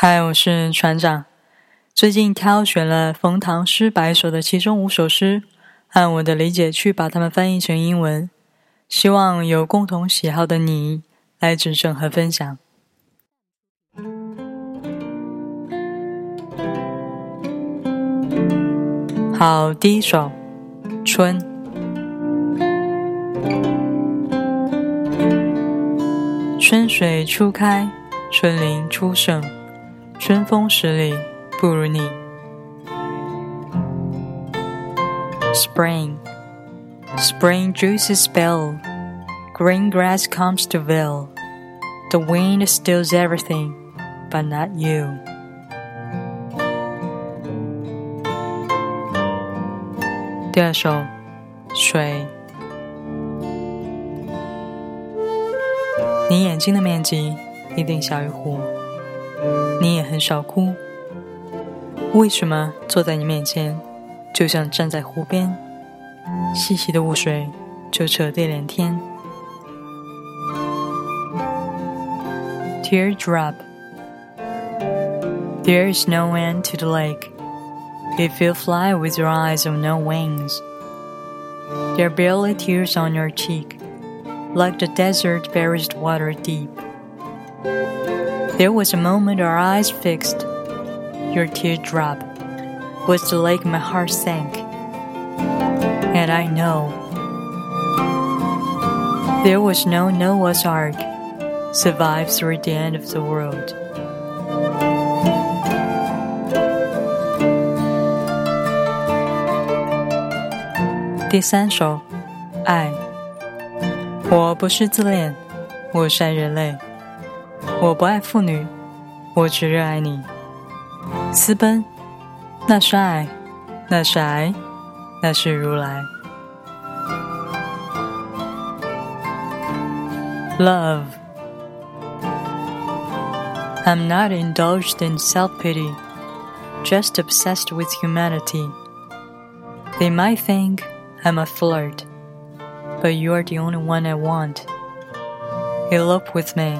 嗨，我是船长。最近挑选了冯唐诗百首的其中五首诗，按我的理解去把它们翻译成英文，希望有共同喜好的你来指正和分享。好，第一首《春》。春水初开，春林初盛，春风十里不如你。Spring, spring juices spill, green grass comes to veil. The wind steals everything, but not you. 第二首，水。你眼睛的面积一定小于湖， 你也很少哭。为什么坐在你面前，就像站在湖边，细细的雾水就扯地连天？Teardrop. There is no end to the lake. If you fly with your eyes of no wings, there are barely tears on your cheek like the desert buries water deep. There was a moment our eyes fixed, your teardrop was the lake my heart sank. And I know there was no Noah's Ark survived through the end of the world. 第三首，爱。我不是自恋，我是爱人类。 我不爱妇女，我只热爱你。私奔，那是爱，那是爱，那是如来。Love. I'm not indulged in self pity, just obsessed with humanity. They might think I'm a flirt but you are the only one I want. Elope with me.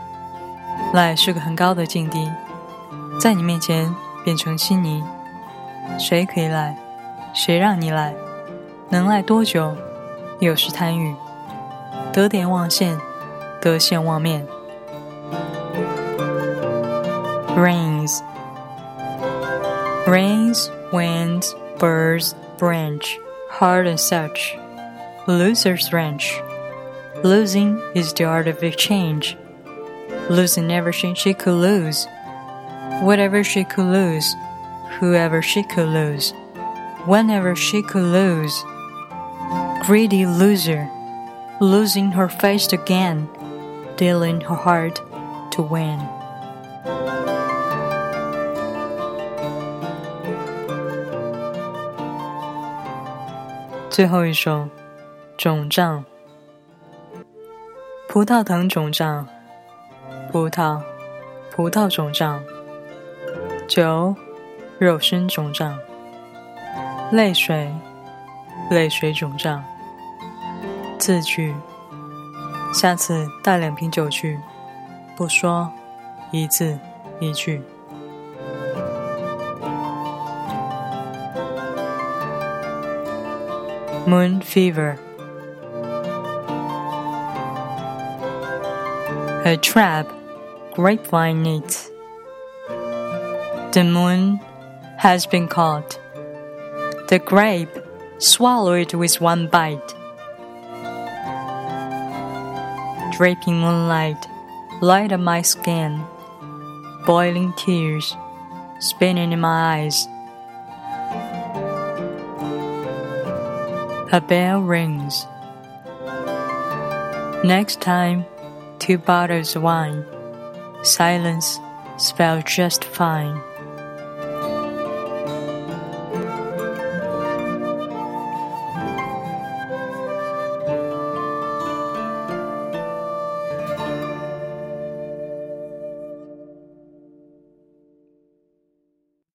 赖是个很高的境地，在你面前变成稀泥。谁可以赖？谁让你赖？能赖多久？有时贪欲，得点忘现，得现忘面。Rains, rains, winds, birds, branch, hard and such. Loser's wrench. Losing is the art of exchange. Losing everything she could lose. Whatever she could lose. Whoever she could lose. Whenever she could lose. Greedy loser. Losing her face again. Dealing her heart to win. 最后一首肿胀，葡萄藤肿胀， 葡萄，葡萄肿胀，酒，肉身肿胀，泪水，泪水肿胀，字句，下次带两瓶酒去，不说一字一句。Moon fever. a trap grapevine needs. The moon has been caught. The grape swallowed with one bite. Draping moonlight, light up my skin. Boiling tears, spinning in my eyes. A bell rings. Next time two bottles of wine. Silence, spelled just fine.